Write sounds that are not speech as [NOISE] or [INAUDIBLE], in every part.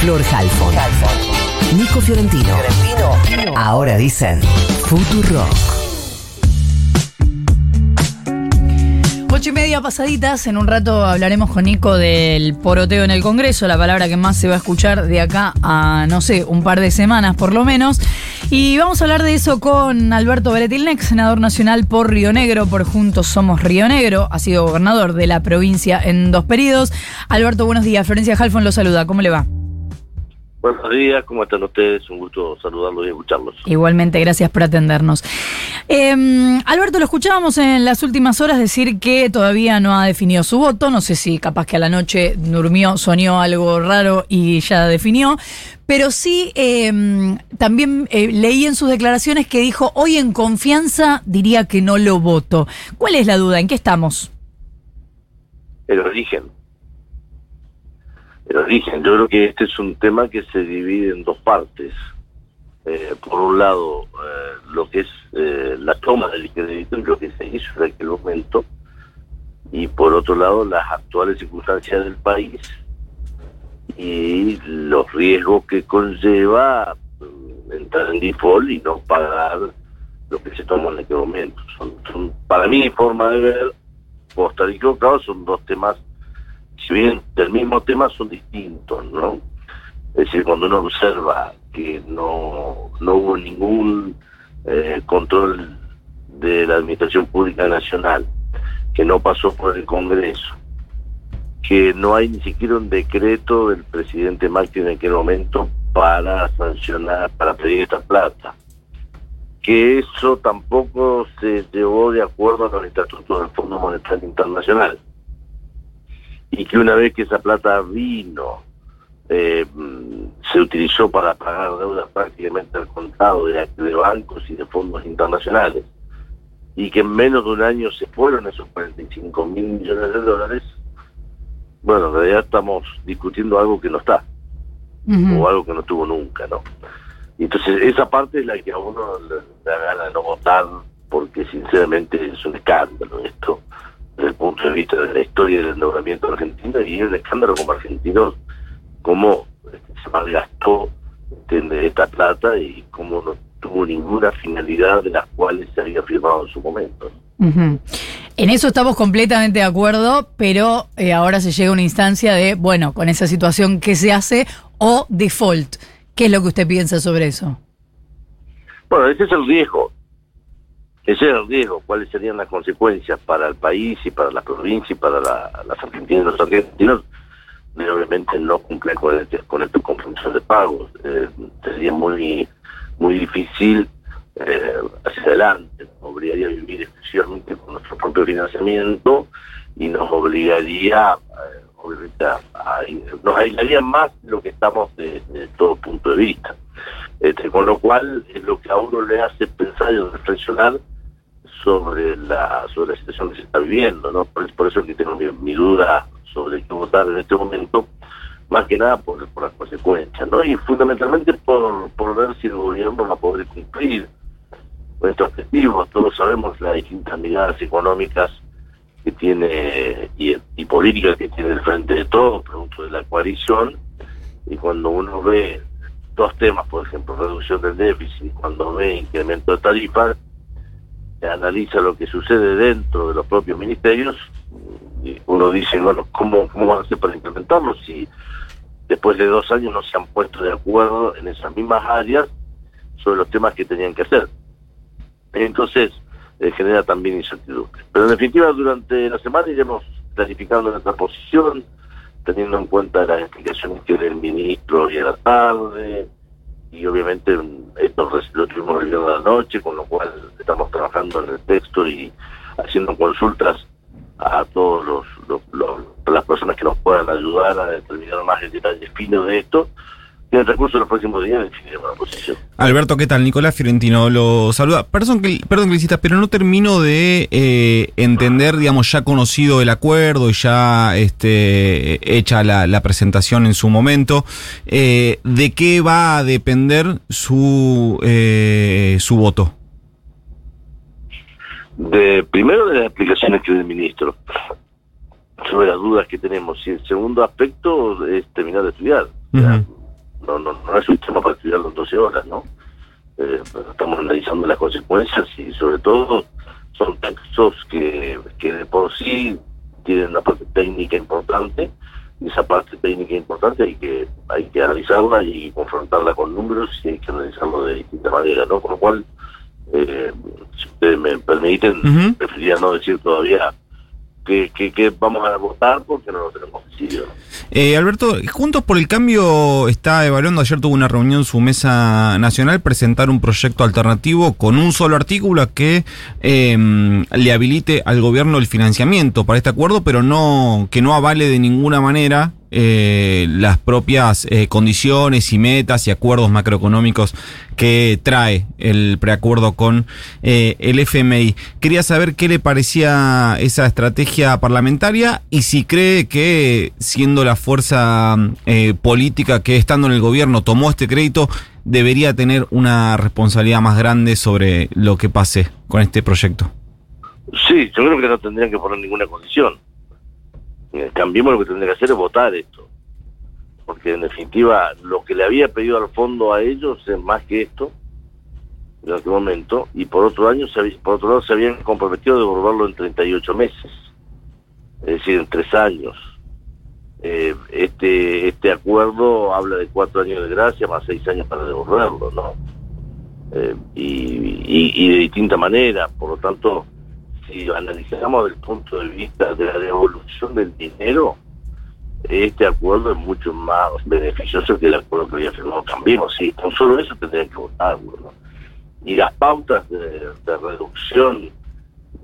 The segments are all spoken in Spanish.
Flor Halfon. Nico Fiorentino. Ahora dicen Futuro. Ocho y media pasaditas, en un rato hablaremos con Nico del poroteo en el Congreso, la palabra que más se va a escuchar de acá a, no sé, un par de semanas por lo menos. Y vamos a hablar de eso con Alberto Beretilnex, senador nacional por Río Negro, por Juntos Somos Río Negro, ha sido gobernador de la provincia en dos periodos. Alberto, buenos días, Florencia Halfon lo saluda, ¿cómo le va? Buenos días, ¿cómo están ustedes? Un gusto saludarlos y escucharlos. Igualmente, gracias por atendernos. Eh, Alberto, lo escuchábamos en las últimas horas decir que todavía no ha definido su voto. No sé si capaz que a la noche durmió, soñó algo raro y ya definió. Pero sí, eh, también eh, leí en sus declaraciones que dijo, hoy en confianza diría que no lo voto. ¿Cuál es la duda? ¿En qué estamos? El origen el origen. Yo creo que este es un tema que se divide en dos partes. Eh, por un lado, eh, lo que es eh, la toma del crédito lo que se hizo en aquel momento, y por otro lado, las actuales circunstancias del país y los riesgos que conlleva entrar en default y no pagar lo que se toma en aquel momento. Son, para mí, forma de ver, puedo estar equivocado, son dos temas si bien del mismo tema son distintos, ¿no? Es decir, cuando uno observa que no, no hubo ningún eh, control de la Administración Pública Nacional, que no pasó por el Congreso, que no hay ni siquiera un decreto del presidente Macri en aquel momento para sancionar, para pedir esta plata, que eso tampoco se llevó de acuerdo a los estatutos del Fondo Monetario Internacional y que una vez que esa plata vino, eh, se utilizó para pagar deudas prácticamente al contado de, de bancos y de fondos internacionales, y que en menos de un año se fueron esos 45 mil millones de dólares, bueno, en realidad estamos discutiendo algo que no está, o algo que no tuvo nunca, ¿no? Entonces esa parte es la que a uno le da ganas de no votar, porque sinceramente es un escándalo esto desde el punto de vista de la historia del endeudamiento argentino y el escándalo como argentinos, cómo este, se malgastó esta plata y cómo no tuvo ninguna finalidad de las cuales se había firmado en su momento. En eso estamos completamente de acuerdo, pero eh, ahora se llega a una instancia de, bueno, con esa situación, ¿qué se hace? O default. ¿Qué es lo que usted piensa sobre eso? Bueno, ese es el riesgo. Ese es el riesgo, cuáles serían las consecuencias para el país y para la provincia y para las argentinas y los argentinos de obviamente no cumplir con, este, con estos compromisos de pagos. Eh, sería muy muy difícil eh, hacia adelante, nos obligaría a vivir exclusivamente con nuestro propio financiamiento y nos obligaría, eh, obviamente, a, nos aislaría más de lo que estamos desde todo punto de vista. Este, con lo cual, es lo que a uno le hace pensar y reflexionar sobre la sobre la situación que se está viviendo, ¿no? Por, eso que tengo mi, duda sobre qué votar en este momento, más que nada por, por las consecuencias, ¿no? Y fundamentalmente por, por ver si el gobierno va a poder cumplir nuestros objetivos. Todos sabemos las distintas miradas económicas que tiene y, y políticas que tiene el frente de todos, producto de la coalición, y cuando uno ve dos temas, por ejemplo, reducción del déficit, cuando ve incremento de tarifas, analiza lo que sucede dentro de los propios ministerios, y uno dice, bueno, ¿cómo, cómo van a hacer para implementarlo si después de dos años no se han puesto de acuerdo en esas mismas áreas sobre los temas que tenían que hacer? Entonces, eh, genera también incertidumbre. Pero en definitiva, durante la semana iremos clarificando nuestra posición, teniendo en cuenta las explicaciones que del ministro hoy a la tarde, y obviamente esto lo tuvimos el de la noche, con lo cual estamos trabajando en el texto y haciendo consultas a todos los, las personas que nos puedan ayudar a determinar más el detalle fino de esto en el recurso de los próximos días definiremos la posición. Alberto, ¿qué tal? Nicolás Fiorentino lo saluda. Perdón que, perdón que pero no termino de eh, entender, digamos, ya conocido el acuerdo y ya este, hecha la, presentación en su momento, eh, ¿de qué va a depender su, eh, su voto? De, primero de las explicaciones que dio el ministro sobre las dudas que tenemos y el segundo aspecto es terminar de estudiar no, no, no es un tema para estudiarlo en 12 horas, ¿no? Eh, estamos analizando las consecuencias y sobre todo son textos que, que de por sí tienen una parte técnica importante y esa parte técnica importante hay que hay que analizarla y confrontarla con números y hay que analizarlo de distinta manera, ¿no? Con lo cual, eh, si ustedes me permiten, Ujú. preferiría no decir todavía que, que, que vamos a votar porque no lo tenemos decidido. Eh, Alberto, Juntos por el Cambio está evaluando, ayer tuvo una reunión su mesa nacional, presentar un proyecto alternativo con un solo artículo que eh, le habilite al gobierno el financiamiento para este acuerdo, pero no que no avale de ninguna manera eh, las propias eh, condiciones y metas y acuerdos macroeconómicos que trae el preacuerdo con eh, el FMI. Quería saber qué le parecía esa estrategia parlamentaria y si cree que siendo la fuerza eh, política que estando en el gobierno tomó este crédito, debería tener una responsabilidad más grande sobre lo que pase con este proyecto. Sí, yo creo que no tendrían que poner ninguna condición. Eh, Cambiemos lo que tendría que hacer es votar esto. Porque en definitiva lo que le había pedido al fondo a ellos es más que esto en aquel momento y por otro año por otro lado se habían comprometido a devolverlo en 38 meses. Es decir, en tres años. Eh, este este acuerdo habla de cuatro años de gracia más seis años para devolverlo, ¿no? Eh, y, y de distinta manera, por lo tanto, si analizamos desde el punto de vista de la devolución del dinero, este acuerdo es mucho más beneficioso que el acuerdo que había firmado Cambiemos. Sí, con solo eso tendrían que votarlo. Y las pautas de, reducción,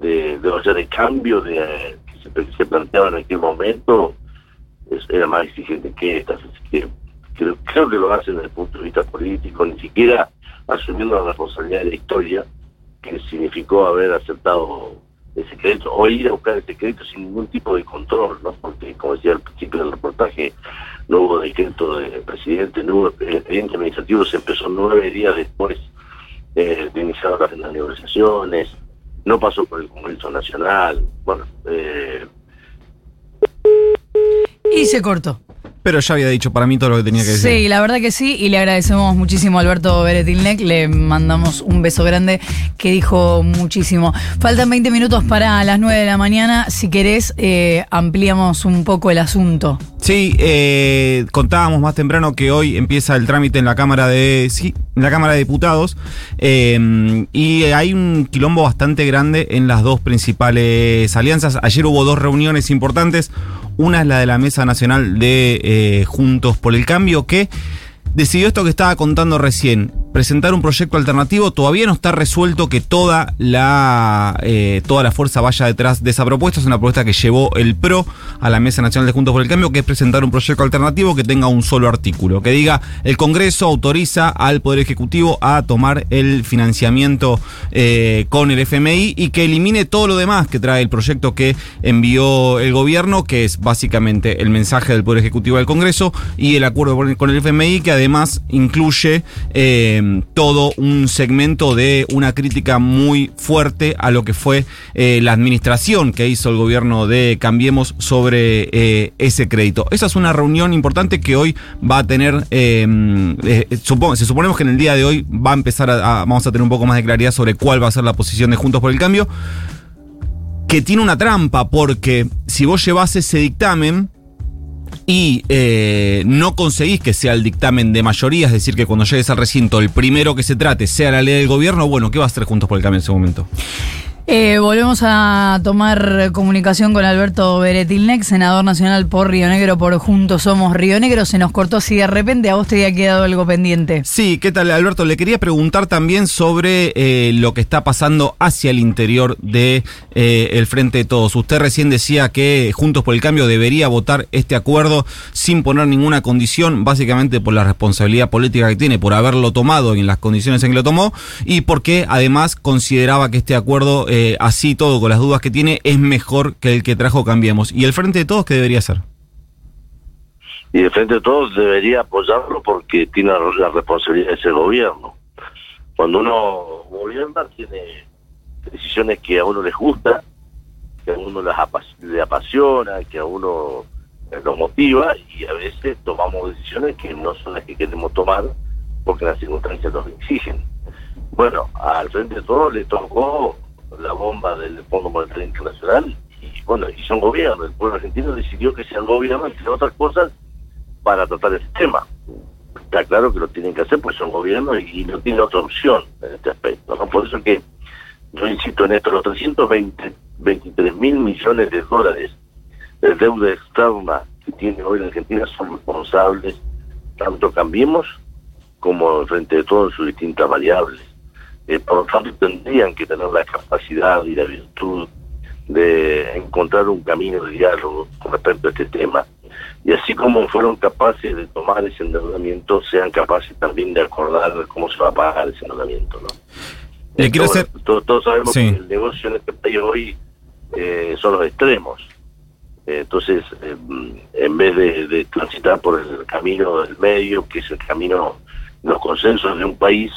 de, de, o sea, de cambio de, que, se, planteaban en aquel momento, es, era más exigente que estas. Creo, creo que lo hacen desde el punto de vista político, ni siquiera asumiendo la responsabilidad de la historia que significó haber aceptado ese crédito o ir a buscar ese crédito sin ningún tipo de control, ¿no? Porque, como decía al principio del reportaje, no hubo decreto del presidente, no hubo el expediente administrativo, se empezó nueve días después eh, de iniciar las, las negociaciones, no pasó por el Congreso Nacional, bueno, eh, Y se cortó. Pero ya había dicho para mí todo lo que tenía que decir. Sí, la verdad que sí, y le agradecemos muchísimo a Alberto Beretilnec, le mandamos un beso grande que dijo muchísimo. Faltan 20 minutos para las 9 de la mañana, si querés eh, ampliamos un poco el asunto. Sí, eh, contábamos más temprano que hoy empieza el trámite en la Cámara de sí, en la Cámara de Diputados eh, y hay un quilombo bastante grande en las dos principales alianzas. Ayer hubo dos reuniones importantes. Una es la de la Mesa Nacional de eh, Juntos por el Cambio que decidió esto que estaba contando recién, presentar un proyecto alternativo. Todavía no está resuelto que toda la, eh, toda la fuerza vaya detrás de esa propuesta. Es una propuesta que llevó el PRO a la Mesa Nacional de Juntos por el Cambio, que es presentar un proyecto alternativo que tenga un solo artículo, que diga el Congreso autoriza al Poder Ejecutivo a tomar el financiamiento eh, con el FMI y que elimine todo lo demás que trae el proyecto que envió el gobierno, que es básicamente el mensaje del Poder Ejecutivo al Congreso y el acuerdo con el FMI, que además incluye eh, todo un segmento de una crítica muy fuerte a lo que fue eh, la administración que hizo el gobierno de Cambiemos sobre eh, ese crédito. Esa es una reunión importante que hoy va a tener, eh, eh, se suponemos que en el día de hoy va a empezar a, vamos a tener un poco más de claridad sobre cuál va a ser la posición de Juntos por el Cambio, que tiene una trampa porque si vos llevas ese dictamen, y eh, no conseguís que sea el dictamen de mayoría, es decir, que cuando llegues al recinto el primero que se trate sea la ley del gobierno, bueno, ¿qué va a hacer Juntos por el Cambio en ese momento? Eh, volvemos a tomar comunicación con Alberto Beretilnec, senador nacional por Río Negro, por Juntos Somos Río Negro. Se nos cortó así de repente, a vos te había quedado algo pendiente. Sí, ¿qué tal Alberto? Le quería preguntar también sobre eh, lo que está pasando hacia el interior de eh, el Frente de Todos. Usted recién decía que Juntos por el Cambio debería votar este acuerdo sin poner ninguna condición, básicamente por la responsabilidad política que tiene, por haberlo tomado en las condiciones en que lo tomó, y porque además consideraba que este acuerdo eh, así todo, con las dudas que tiene, es mejor que el que trajo Cambiemos. ¿Y el Frente de Todos qué debería hacer? Y el Frente de Todos debería apoyarlo porque tiene la, responsabilidad de ser gobierno. Cuando uno gobierna, tiene decisiones que a uno les gusta, que a uno les apas le apasiona, que a uno nos motiva y a veces tomamos decisiones que no son las que queremos tomar porque las circunstancias nos exigen. Bueno, al frente de todo le tocó la bomba del Fondo Monetario Internacional y bueno, y son gobierno. El pueblo argentino decidió que sea el gobierno, entre otras cosas, para tratar ese tema. Está claro que lo tienen que hacer, pues son gobiernos y, no tienen otra opción en este aspecto. ¿no? Por eso que yo insisto en esto, los 323 mil millones de dólares de deuda externa que tiene hoy la Argentina son responsables, tanto Cambiemos como frente de todo en sus distintas variables. Eh, por lo tanto, tendrían que tener la capacidad y la virtud de encontrar un camino de diálogo con respecto a este tema. Y así como fueron capaces de tomar ese endeudamiento, sean capaces también de acordar cómo se va a pagar ese endeudamiento. ¿no? Le quiero hacer... todos, sabemos que el negocio en este país hoy eh, son los extremos. Eh, entonces, eh, en vez de, de, transitar por el camino del medio, que es el camino, los consensos de un país,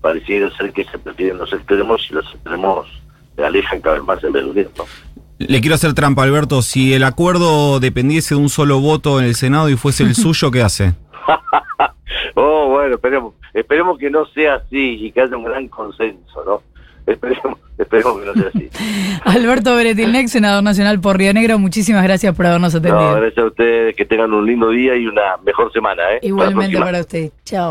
pareciera ser que se prefieren los extremos y los extremos se alejan cada vez más en vez de unirnos. Le quiero hacer trampa, Alberto. Si el acuerdo dependiese de un solo voto en el Senado y fuese el [LAUGHS] suyo, ¿qué hace? [LAUGHS] oh, bueno, esperemos, esperemos que no sea así y que haya un gran consenso, ¿no? Esperemos, [LAUGHS] esperemos que no sea así. Alberto Beretilnec, senador nacional por Río Negro, muchísimas gracias por habernos atendido. No, gracias a ustedes, que tengan un lindo día y una mejor semana, ¿eh? Igualmente para, para usted. Chao.